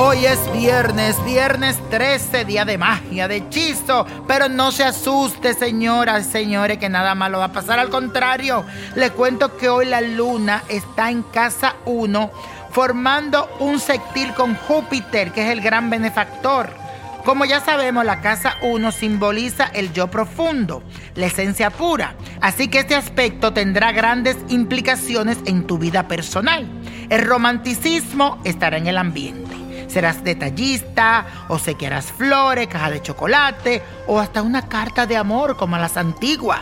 Hoy es viernes, viernes 13, día de magia, de hechizo. Pero no se asuste, señoras señores, que nada malo va a pasar. Al contrario, le cuento que hoy la luna está en casa 1, formando un sextil con Júpiter, que es el gran benefactor. Como ya sabemos, la casa 1 simboliza el yo profundo, la esencia pura. Así que este aspecto tendrá grandes implicaciones en tu vida personal. El romanticismo estará en el ambiente. Serás detallista, o sequearás flores, caja de chocolate, o hasta una carta de amor como las antiguas.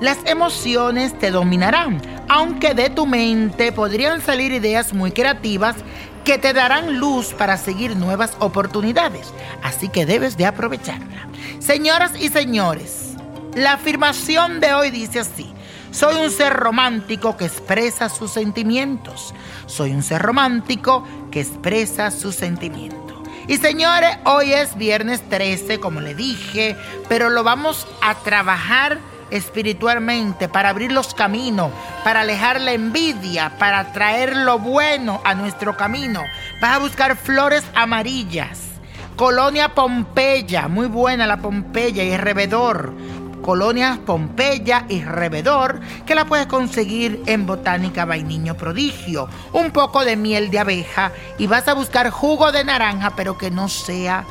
Las emociones te dominarán, aunque de tu mente podrían salir ideas muy creativas que te darán luz para seguir nuevas oportunidades. Así que debes de aprovecharla. Señoras y señores, la afirmación de hoy dice así. Soy un ser romántico que expresa sus sentimientos. Soy un ser romántico que expresa sus sentimientos. Y señores, hoy es viernes 13, como le dije, pero lo vamos a trabajar espiritualmente para abrir los caminos, para alejar la envidia, para traer lo bueno a nuestro camino. Vas a buscar flores amarillas. Colonia Pompeya, muy buena la Pompeya y Revedor. Colonia Pompeya y Revedor, que la puedes conseguir en Botánica Vainiño Prodigio. Un poco de miel de abeja y vas a buscar jugo de naranja, pero que no sea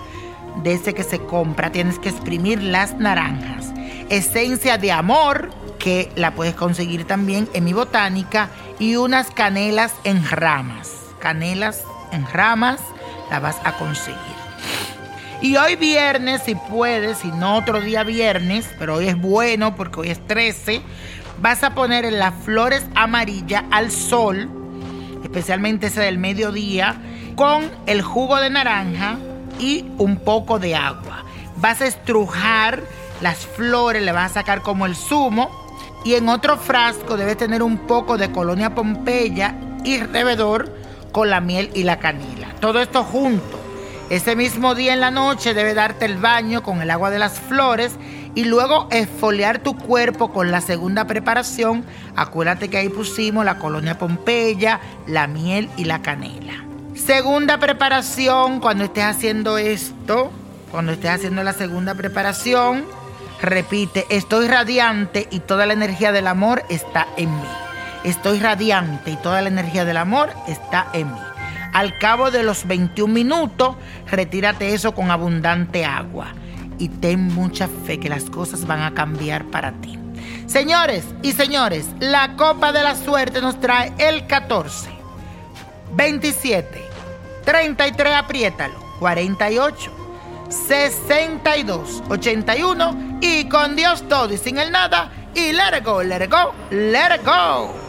de ese que se compra. Tienes que exprimir las naranjas. Esencia de amor, que la puedes conseguir también en mi botánica. Y unas canelas en ramas. Canelas en ramas la vas a conseguir. Y hoy viernes, si puedes, si no otro día viernes, pero hoy es bueno porque hoy es 13, vas a poner en las flores amarillas al sol, especialmente ese del mediodía, con el jugo de naranja y un poco de agua. Vas a estrujar las flores, le vas a sacar como el zumo y en otro frasco debes tener un poco de colonia pompeya y revedor con la miel y la canela. Todo esto junto. Ese mismo día en la noche debe darte el baño con el agua de las flores y luego esfoliar tu cuerpo con la segunda preparación. Acuérdate que ahí pusimos la colonia pompeya, la miel y la canela. Segunda preparación, cuando estés haciendo esto, cuando estés haciendo la segunda preparación, repite, estoy radiante y toda la energía del amor está en mí. Estoy radiante y toda la energía del amor está en mí. Al cabo de los 21 minutos, retírate eso con abundante agua y ten mucha fe que las cosas van a cambiar para ti. Señores y señores, la copa de la suerte nos trae el 14, 27, 33, apriétalo, 48, 62, 81 y con Dios todo y sin el nada y let it go, let it go, let it go.